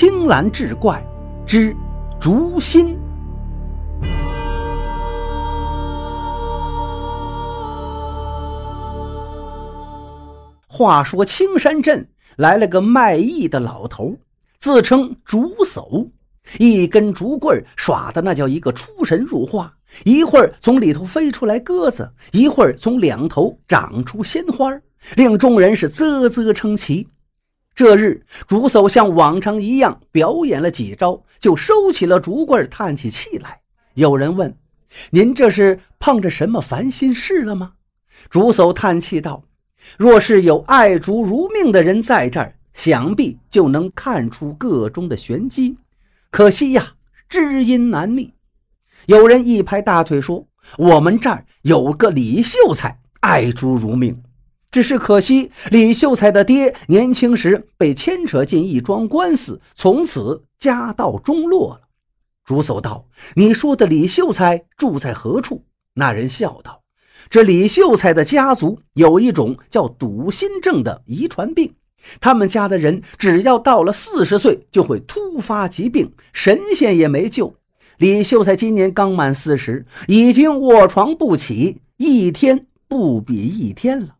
青蓝志怪之竹心。话说青山镇来了个卖艺的老头，自称竹叟，一根竹棍耍的那叫一个出神入化，一会儿从里头飞出来鸽子，一会儿从两头长出鲜花，令众人是啧啧称奇。这日，竹叟像往常一样表演了几招，就收起了竹棍，叹起气来。有人问：“您这是碰着什么烦心事了吗？”竹叟叹气道。若是有爱竹如命的人在这儿，想必就能看出个中的玄机。可惜呀，知音难觅。有人一拍大腿说：“我们这儿有个李秀才，爱竹如命。只是可惜，李秀才的爹年轻时被牵扯进一桩官司，从此家道中落了。”竹叟道：“你说的李秀才住在何处？”那人笑道。这李秀才的家族有一种叫笃心症的遗传病，他们家的人只要到了四十岁就会突发疾病，神仙也没救。李秀才今年刚满四十，已经卧床不起，一天不比一天了。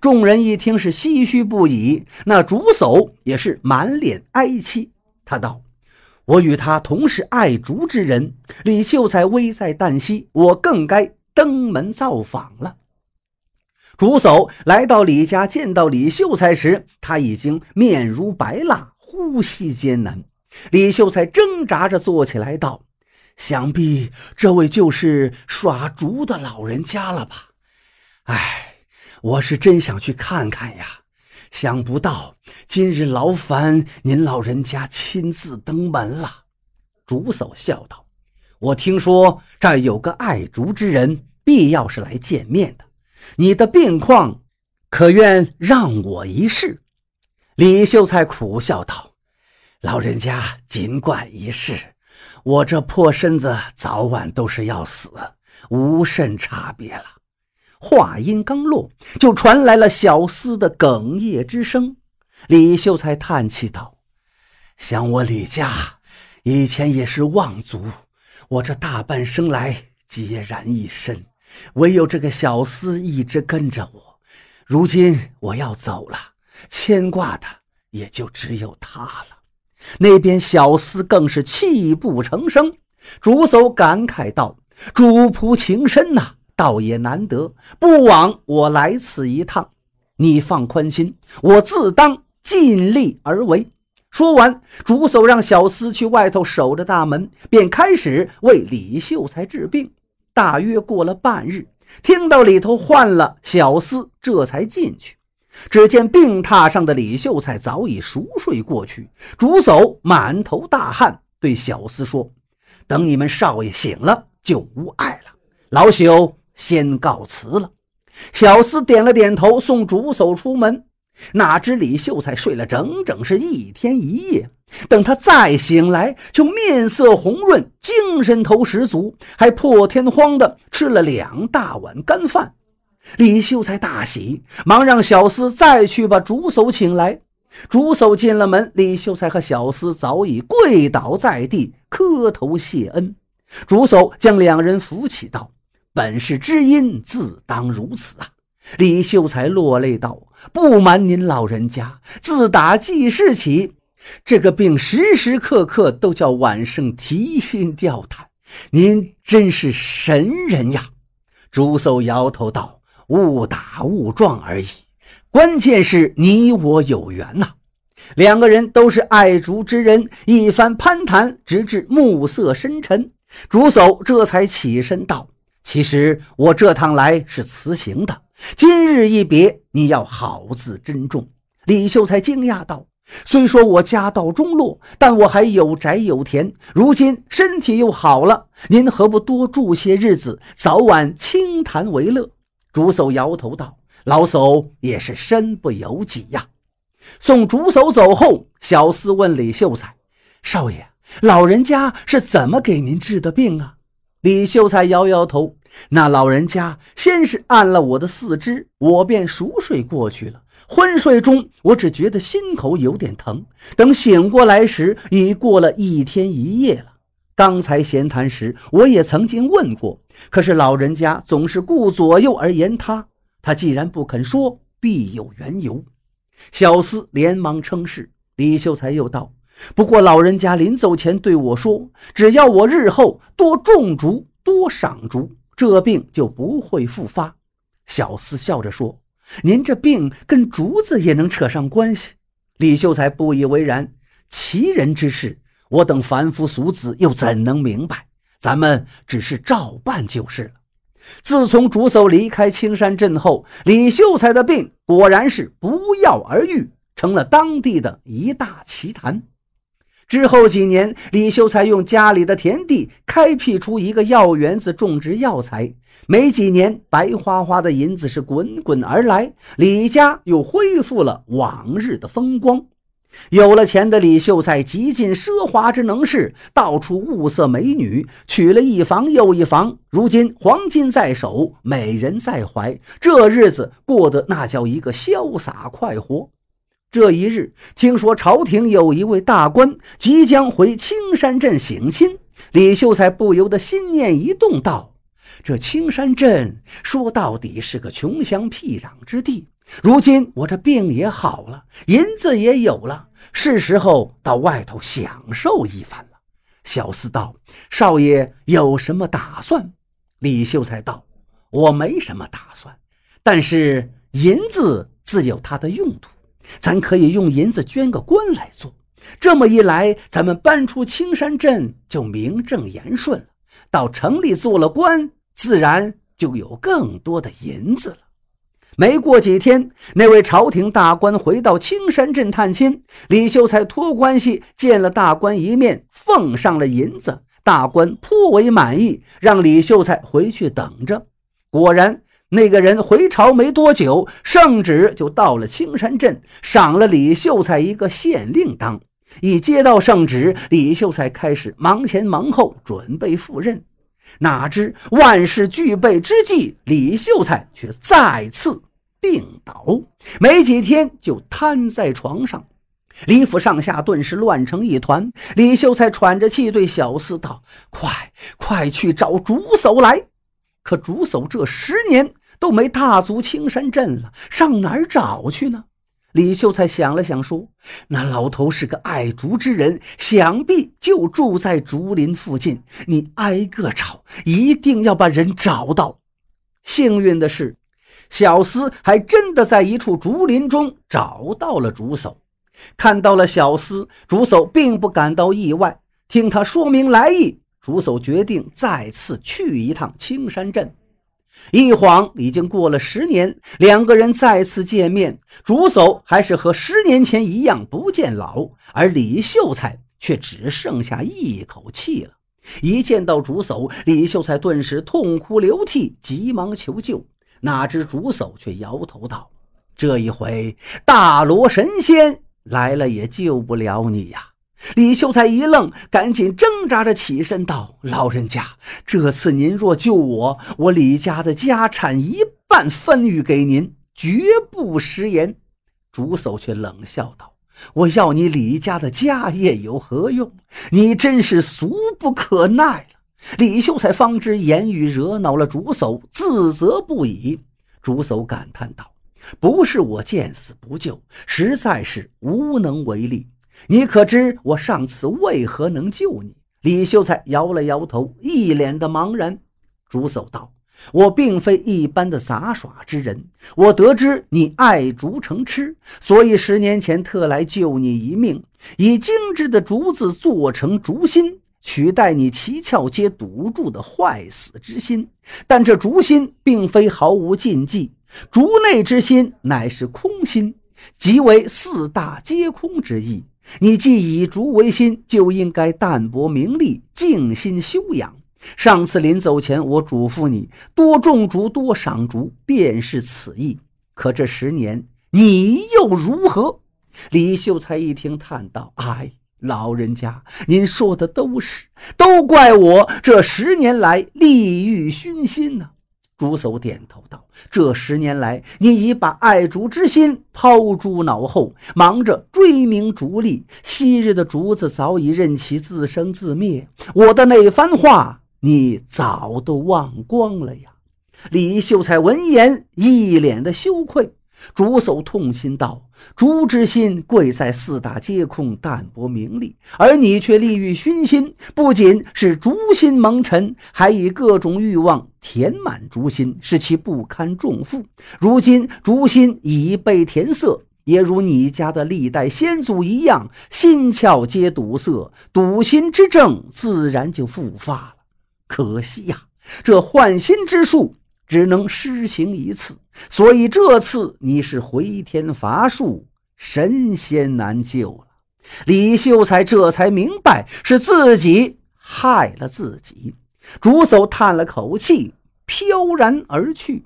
众人一听是唏嘘不已，那竹叟也是满脸哀戚。他道：“我与他同是爱竹之人，李秀才危在旦夕，我更该。”登门造访了。竹叟来到李家，见到李秀才时，他已经面如白蜡，呼吸艰难。李秀才挣扎着坐起来，道：“想必这位就是耍竹的老人家了吧？哎，我是真想去看看呀，想不到今日劳烦您老人家亲自登门了。”竹叟笑道。我听说这儿有个爱竹之人，必要是来见面的。你的病况，可愿让我一试？李秀才苦笑道：“老人家尽管一试，我这破身子早晚都是要死，无甚差别了。”话音刚落，就传来了小厮的哽咽之声。李秀才叹气道：“想我李家以前也是望族。”我这大半生来孑然一身，唯有这个小厮一直跟着我。如今我要走了，牵挂的也就只有他了。那边小厮更是泣不成声。竹叟感慨道：“主仆情深呐，倒也难得，不枉我来此一趟。你放宽心，我自当尽力而为。”说完，竹叟让小厮去外头守着大门，便开始为李秀才治病。大约过了半日，听到里头换了小厮，这才进去。只见病榻上的李秀才早已熟睡过去。竹叟满头大汗，对小厮说：“等你们少爷醒了，就无碍了。老朽先告辞了。”小厮点了点头，送竹叟出门。哪知李秀才睡了整整是一天一夜，等他再醒来，就面色红润，精神头十足，还破天荒的吃了两大碗干饭。李秀才大喜，忙让小厮再去把竹叟请来。竹叟进了门，李秀才和小厮早已跪倒在地，磕头谢恩。竹叟将两人扶起，道：“本是知音，自当如此啊。”李秀才落泪道：“不瞒您老人家，自打记事起，这个病时时刻刻都叫晚生提心吊胆。您真是神人呀！”朱叟摇头道：“误打误撞而已，关键是你我有缘呐。”两个人都是爱竹之人，一番攀谈，直至暮色深沉，朱叟这才起身道：“其实我这趟来是辞行的。”今日一别，你要好自珍重。李秀才惊讶道：“虽说我家道中落，但我还有宅有田，如今身体又好了，您何不多住些日子，早晚清谈为乐？”竹叟摇头道：“老叟也是身不由己呀。”送竹叟走后，小厮问李秀才：“少爷，老人家是怎么给您治的病啊？”李秀才摇摇头。那老人家先是按了我的四肢，我便熟睡过去了。昏睡中，我只觉得心口有点疼。等醒过来时，已过了一天一夜了。刚才闲谈时，我也曾经问过，可是老人家总是顾左右而言他。他既然不肯说，必有缘由。小厮连忙称是。李秀才又道：“不过老人家临走前对我说，只要我日后多种竹、多赏竹，这病就不会复发。”小厮笑着说。您这病跟竹子也能扯上关系？李秀才不以为然。奇人之事，我等凡夫俗子又怎能明白？咱们只是照办就是了。自从竹叟离开青山镇后，李秀才的病果然是不药而愈，成了当地的一大奇谈。之后几年，李秀才用家里的田地开辟出一个药园子，种植药材。没几年，白花花的银子是滚滚而来，李家又恢复了往日的风光。有了钱的李秀才极尽奢华之能事，到处物色美女，娶了一房又一房。如今黄金在手，美人在怀，这日子过得那叫一个潇洒快活。这一日，听说朝廷有一位大官即将回青山镇省亲，李秀才不由得心念一动，道：“这青山镇说到底是个穷乡僻壤之地，如今我这病也好了，银子也有了，是时候到外头享受一番了。”小厮道：“少爷有什么打算？”李秀才道：“我没什么打算，但是银子自有它的用途。”咱可以用银子捐个官来做，这么一来，咱们搬出青山镇就名正言顺了。到城里做了官，自然就有更多的银子了。没过几天，那位朝廷大官回到青山镇探亲，李秀才托关系见了大官一面，奉上了银子。大官颇为满意，让李秀才回去等着。果然。那个人回朝没多久，圣旨就到了青山镇，赏了李秀才一个县令当。一接到圣旨，李秀才开始忙前忙后准备赴任。哪知万事俱备之际，李秀才却再次病倒，没几天就瘫在床上。李府上下顿时乱成一团。李秀才喘着气对小厮道：“快快去找竹叟来！”可竹叟这十年。都没踏足青山镇了，上哪儿找去呢？李秀才想了想，说：“那老头是个爱竹之人，想必就住在竹林附近。你挨个找，一定要把人找到。”幸运的是，小厮还真的在一处竹林中找到了竹叟。看到了小厮，竹叟并不感到意外。听他说明来意，竹叟决定再次去一趟青山镇。一晃已经过了十年，两个人再次见面，竹叟还是和十年前一样不见老，而李秀才却只剩下一口气了。一见到竹叟，李秀才顿时痛哭流涕，急忙求救。哪知竹叟却摇头道：“这一回大罗神仙来了，也救不了你呀。”李秀才一愣，赶紧挣扎着起身道：“老人家，这次您若救我，我李家的家产一半分予给您，绝不食言。”竹叟却冷笑道：“我要你李家的家业有何用？你真是俗不可耐了。”李秀才方知言语惹恼了竹叟，自责不已。竹叟感叹道：“不是我见死不救，实在是无能为力。”你可知我上次为何能救你？李秀才摇了摇头，一脸的茫然。竹叟道：“我并非一般的杂耍之人，我得知你爱竹成痴，所以十年前特来救你一命，以精致的竹子做成竹心，取代你七窍皆堵住的坏死之心。但这竹心并非毫无禁忌，竹内之心乃是空心，即为四大皆空之意。”你既以竹为心，就应该淡泊名利，静心修养。上次临走前，我嘱咐你多种竹，多赏竹，便是此意。可这十年，你又如何？李秀才一听，叹道：“哎，老人家，您说的都是，都怪我这十年来利欲熏心呐。”竹叟点头道：“这十年来，你已把爱竹之心抛诸脑后，忙着追名逐利。昔日的竹子早已任其自生自灭，我的那番话，你早都忘光了呀。”李秀才闻言，一脸的羞愧。竹叟痛心道：“竹之心贵在四大皆空，淡泊名利，而你却利欲熏心，不仅是竹心蒙尘，还以各种欲望填满竹心，使其不堪重负。如今竹心已被填塞，也如你家的历代先祖一样，心窍皆堵塞，堵心之症自然就复发了。可惜呀，这换心之术。”只能施行一次，所以这次你是回天乏术，神仙难救了。李秀才这才明白是自己害了自己。竹叟叹了口气，飘然而去，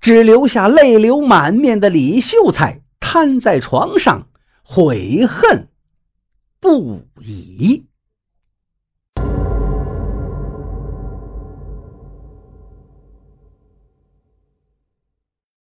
只留下泪流满面的李秀才瘫在床上，悔恨不已。